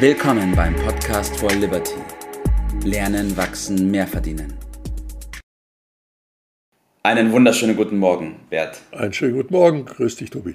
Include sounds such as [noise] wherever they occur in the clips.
Willkommen beim Podcast for Liberty. Lernen, wachsen, mehr verdienen. Einen wunderschönen guten Morgen, Bert. Einen schönen guten Morgen. Grüß dich, Tobi.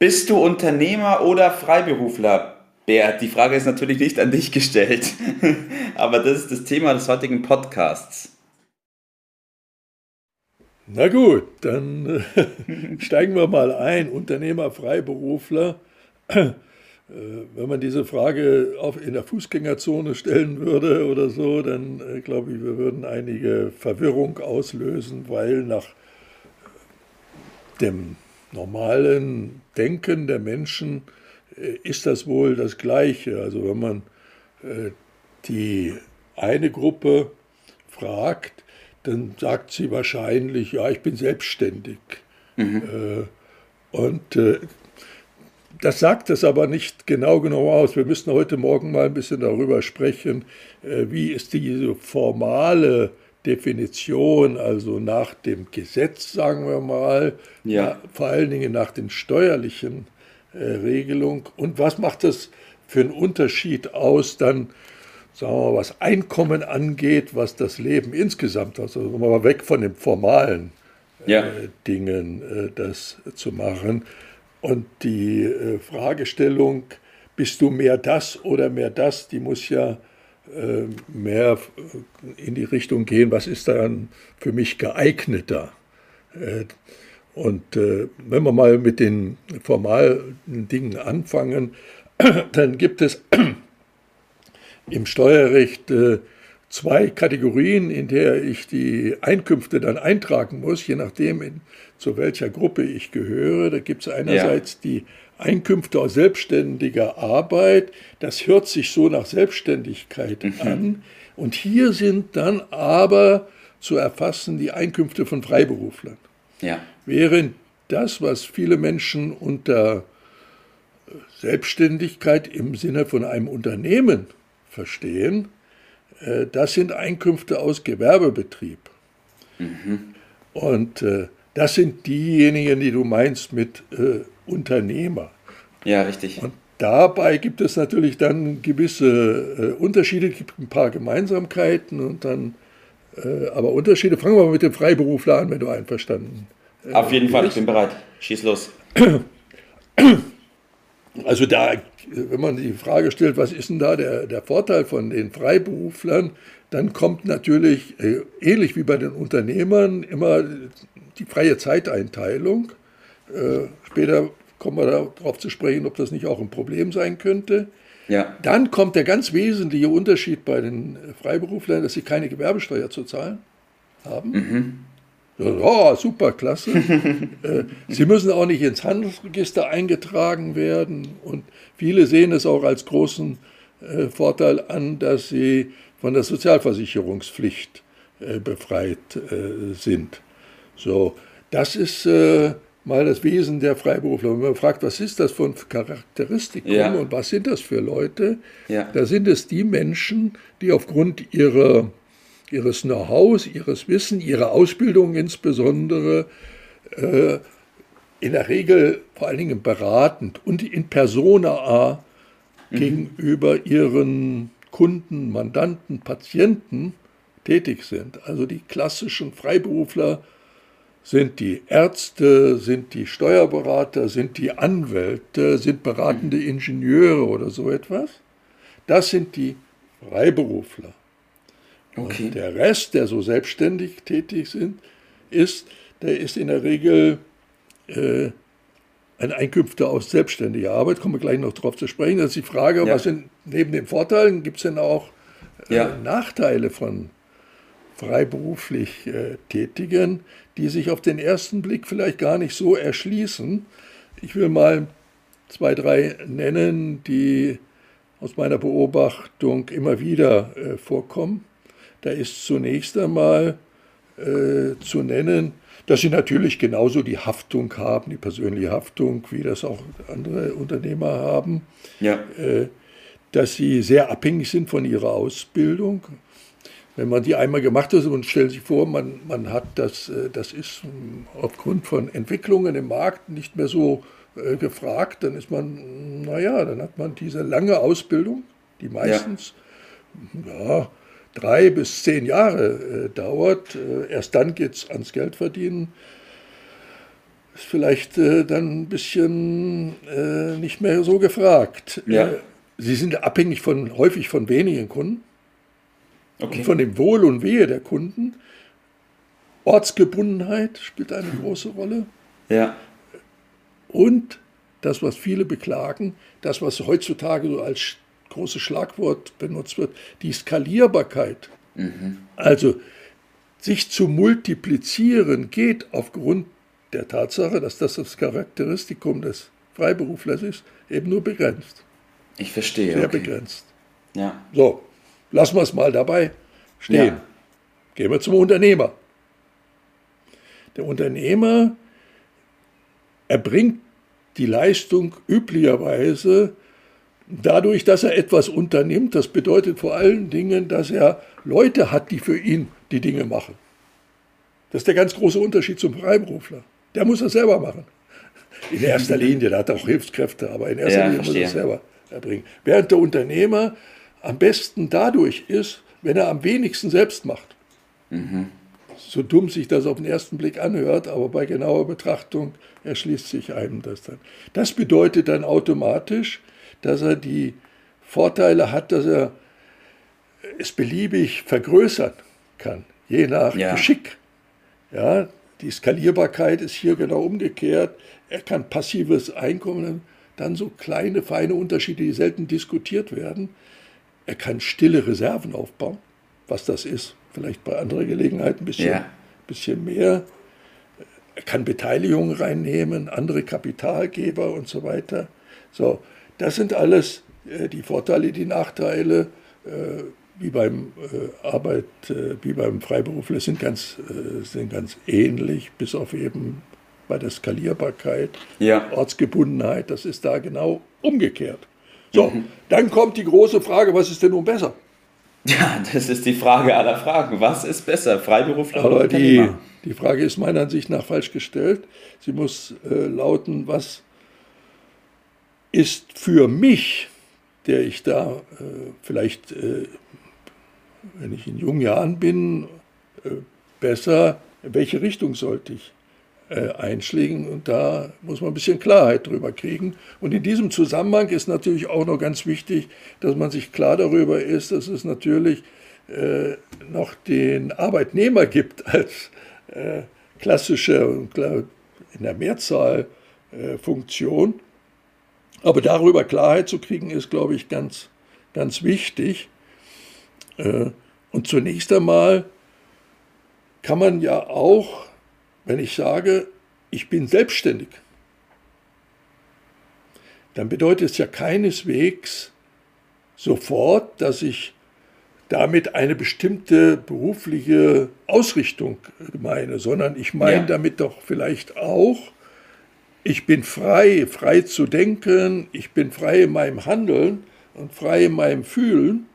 Bist du Unternehmer oder Freiberufler? Bert, die Frage ist natürlich nicht an dich gestellt, [laughs] aber das ist das Thema des heutigen Podcasts. Na gut, dann äh, [laughs] steigen wir mal ein. Unternehmer, Freiberufler. Äh, wenn man diese Frage in der Fußgängerzone stellen würde oder so, dann äh, glaube ich, wir würden einige Verwirrung auslösen, weil nach dem normalen Denken der Menschen äh, ist das wohl das Gleiche. Also wenn man die eine Gruppe fragt, dann sagt sie wahrscheinlich, ja, ich bin selbstständig. Mhm. Und das sagt es aber nicht genau genau aus. Wir müssen heute Morgen mal ein bisschen darüber sprechen, äh, wie ist diese formale Definition, also nach dem Gesetz, sagen wir mal, ja. vor allen Dingen nach den steuerlichen äh, Regelungen und was macht das für einen Unterschied aus dann sagen wir mal, was Einkommen angeht, was das Leben insgesamt, also mal weg von den formalen äh, ja. Dingen, äh, das zu machen. Und die äh, Fragestellung, bist du mehr das oder mehr das, die muss ja äh, mehr äh, in die Richtung gehen, was ist dann für mich geeigneter. Äh, und wenn wir mal mit den formalen Dingen anfangen, [clears throat] dann gibt es im Steuerrecht äh, zwei Kategorien, in der ich die Einkünfte dann eintragen muss, je nachdem, in, zu welcher Gruppe ich gehöre. Da gibt es einerseits ja. die Einkünfte aus selbstständiger Arbeit. Das hört sich so nach Selbstständigkeit mhm. an. Und hier sind dann aber zu erfassen die Einkünfte von Freiberuflern. Ja. Während das, was viele Menschen unter Selbstständigkeit im Sinne von einem Unternehmen verstehen, äh, das sind Einkünfte aus Gewerbebetrieb. Mhm. Und äh, das sind diejenigen, die du meinst mit äh, Unternehmer. Ja, richtig. Und dabei gibt es natürlich dann gewisse Unterschiede, gibt ein paar Gemeinsamkeiten und dann aber Unterschiede. Fangen wir mal mit dem Freiberufler an, wenn du einverstanden bist. Auf jeden Fall, ich bin bereit. Schieß los. [clears throat] Also da, wenn man die Frage stellt, was ist denn da der, der Vorteil von den Freiberuflern, dann kommt natürlich, äh, ähnlich wie bei den Unternehmern, immer die freie Zeiteinteilung. Äh, später kommen wir darauf zu sprechen, ob das nicht auch ein Problem sein könnte. Ja. Dann kommt der ganz wesentliche Unterschied bei den Freiberuflern, dass sie keine Gewerbesteuer zu zahlen haben. Mhm. Oh, super, klasse. [laughs] Äh, sie müssen auch nicht ins Handelsregister eingetragen werden und viele sehen es auch als großen äh, Vorteil an, dass sie von der Sozialversicherungspflicht äh, befreit sind. So, das ist mal das Wesen der Freiberufler. Wenn man fragt, was ist das für ein Charakteristikum ja. und was sind das für Leute, ja. da sind es die Menschen, die aufgrund ihrer ihres Know-hows, ihres Wissens, ihrer Ausbildung insbesondere, äh, in der Regel vor allen Dingen beratend und in persona a mhm. gegenüber ihren Kunden, Mandanten, Patienten tätig sind. Also die klassischen Freiberufler sind die Ärzte, sind die Steuerberater, sind die Anwälte, sind beratende mhm. Ingenieure oder so etwas. Das sind die Freiberufler. Okay. Und der Rest, der so selbstständig tätig sind, ist, der ist in der Regel äh, ein Einkünfte aus selbstständiger Arbeit. Kommen wir gleich noch darauf zu sprechen. Das ist die Frage, ja. was sind neben den Vorteilen, gibt es denn auch äh, ja. Nachteile von freiberuflich äh, Tätigen, die sich auf den ersten Blick vielleicht gar nicht so erschließen. Ich will mal zwei, drei nennen, die aus meiner Beobachtung immer wieder äh, vorkommen. Da ist zunächst einmal äh, zu nennen, dass sie natürlich genauso die Haftung haben, die persönliche Haftung, wie das auch andere Unternehmer haben. Ja. Äh, dass sie sehr abhängig sind von ihrer Ausbildung. Wenn man die einmal gemacht hat und stellt sich vor, man, man hat das, äh, das ist aufgrund von Entwicklungen im Markt nicht mehr so äh, gefragt, dann ist man naja, dann hat man diese lange Ausbildung, die meistens ja. ja drei bis zehn Jahre äh, dauert. Äh, erst dann geht es ans Geldverdienen. Ist vielleicht äh, dann ein bisschen nicht mehr so gefragt. Ja. Sie sind abhängig von häufig von wenigen Kunden. Okay. Und von dem Wohl und Wehe der Kunden. Ortsgebundenheit spielt eine große Rolle. Ja. Und das, was viele beklagen, das, was heutzutage so als großes Schlagwort benutzt wird, die Skalierbarkeit. Mhm. Also sich zu multiplizieren geht aufgrund der Tatsache, dass das das Charakteristikum des Freiberuflers ist, eben nur begrenzt. Ich verstehe. Sehr okay. begrenzt. Ja. So, lassen wir es mal dabei stehen. Ja. Gehen wir zum Unternehmer. Der Unternehmer erbringt die Leistung üblicherweise dadurch, dass er etwas unternimmt. Das bedeutet vor allen Dingen, dass er Leute hat, die für ihn die Dinge machen. Das ist der ganz große Unterschied zum Freiberufler. Der muss das selber machen. In erster Linie, der hat auch Hilfskräfte, aber in erster Ja, Linie muss er verstehe. selber erbringen. Während der Unternehmer am besten dadurch ist, wenn er am wenigsten selbst macht. So dumm sich das auf den ersten Blick anhört, aber bei genauer Betrachtung erschließt sich einem das dann. Das bedeutet dann automatisch, dass er die Vorteile hat, dass er es beliebig vergrößern kann, je nach Ja. Geschick. Ja, die Skalierbarkeit ist hier genau umgekehrt. Er kann passives Einkommen, dann so kleine, feine Unterschiede, die selten diskutiert werden. Er kann stille Reserven aufbauen, was das ist. Vielleicht bei anderer Gelegenheit ein bisschen, Ja. bisschen mehr. Er kann Beteiligungen reinnehmen, andere Kapitalgeber und so weiter. So, das sind alles äh, die Vorteile, die Nachteile, äh, wie beim äh, Arbeit, wie beim Freiberufler sind ganz, sind ganz ähnlich, bis auf eben bei der Skalierbarkeit, Ja. Ortsgebundenheit, das ist da genau umgekehrt. So, dann kommt die große Frage, was ist denn nun besser? Ja, das ist die Frage aller Fragen. Was ist besser, Freiberufler oder Aber die, Unternehmer? die Frage ist meiner Ansicht nach falsch gestellt. Sie muss äh, lauten, was ist für mich, der ich da äh, vielleicht, äh, wenn ich in jungen Jahren bin, äh, besser, welche Richtung sollte ich äh, einschlägen? Und da muss man ein bisschen Klarheit drüber kriegen. Und in diesem Zusammenhang ist natürlich auch noch ganz wichtig, dass man sich klar darüber ist, dass es natürlich äh, noch den Arbeitnehmer gibt als äh, klassische und in der Mehrzahl Funktion. Aber darüber Klarheit zu kriegen, ist, glaube ich, ganz, ganz wichtig. Äh, und zunächst einmal kann man ja auch, wenn ich sage, ich bin selbstständig, dann bedeutet es ja keineswegs sofort, dass ich damit eine bestimmte berufliche Ausrichtung meine, sondern ich meine Ja. damit doch vielleicht auch, ich bin frei, frei zu denken, ich bin frei in meinem Handeln und frei in meinem Fühlen.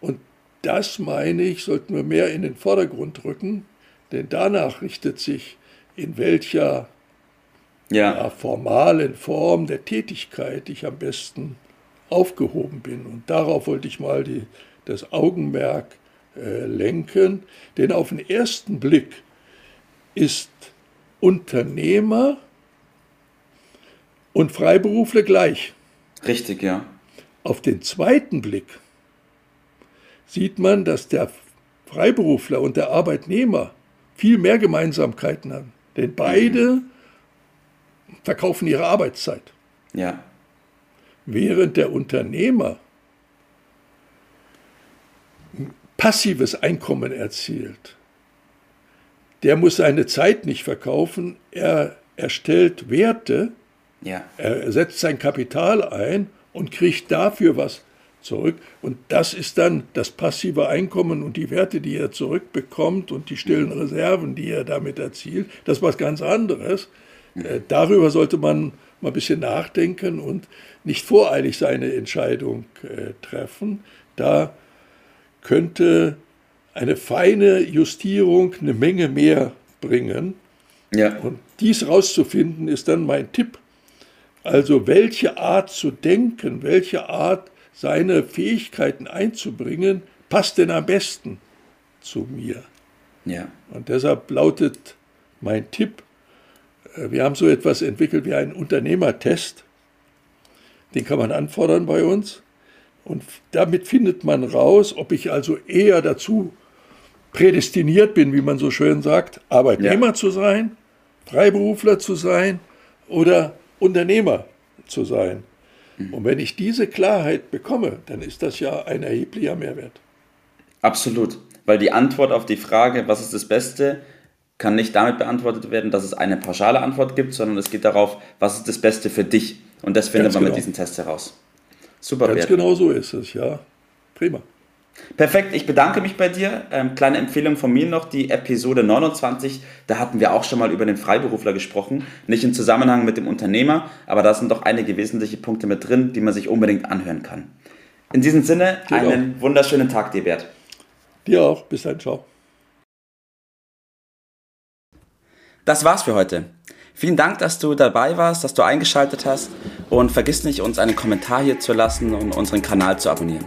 Und das, meine ich, sollten wir mehr in den Vordergrund rücken, denn danach richtet sich, in welcher Ja. ja, formalen Form der Tätigkeit ich am besten aufgehoben bin. Und darauf wollte ich mal die, das Augenmerk äh, lenken, denn auf den ersten Blick ist Unternehmer und Freiberufler gleich. Richtig, ja. Auf den zweiten Blick sieht man, dass der Freiberufler und der Arbeitnehmer viel mehr Gemeinsamkeiten haben. Denn beide verkaufen ihre Arbeitszeit. Ja. Während der Unternehmer passives Einkommen erzielt, der muss seine Zeit nicht verkaufen, er erstellt Werte, Ja. er setzt sein Kapital ein und kriegt dafür was zurück. Und das ist dann das passive Einkommen und die Werte, die er zurückbekommt und die stillen Reserven, die er damit erzielt. Das ist was ganz anderes. Äh, Darüber sollte man mal ein bisschen nachdenken und nicht voreilig seine Entscheidung äh, treffen. Da könnte eine feine Justierung eine Menge mehr bringen. Ja. Und dies rauszufinden, ist dann mein Tipp Also welche Art zu denken, welche Art seine Fähigkeiten einzubringen, passt denn am besten zu mir? Ja. Und deshalb lautet mein Tipp, äh, wir haben so etwas entwickelt wie einen Unternehmertest. Den kann man anfordern bei uns. Und damit findet man raus, ob ich also eher dazu prädestiniert bin, wie man so schön sagt, Arbeitnehmer ja. zu sein, Freiberufler zu sein oder Unternehmer zu sein. Und wenn ich diese Klarheit bekomme, dann ist das ja ein erheblicher Mehrwert. Absolut, weil die Antwort auf die Frage, was ist das Beste, kann nicht damit beantwortet werden, dass es eine pauschale Antwort gibt, sondern es geht darauf, was ist das Beste für dich. Und das findet Ganz man genau. mit diesem Test heraus. Super. Ganz Bert. genau so ist es, ja. Prima. Perfekt, ich bedanke mich bei dir. Ähm, kleine Empfehlung von mir noch, die Episode 29, da hatten wir auch schon mal über den Freiberufler gesprochen. Nicht im Zusammenhang mit dem Unternehmer, aber da sind doch einige wesentliche Punkte mit drin, die man sich unbedingt anhören kann. In diesem Sinne, Geht einen auch. wunderschönen Tag dir, Bert. Dir auch, bis dann, ciao. Das war's für heute. Vielen Dank, dass du dabei warst, dass du eingeschaltet hast und vergiss nicht, uns einen Kommentar hier zu lassen und unseren Kanal zu abonnieren.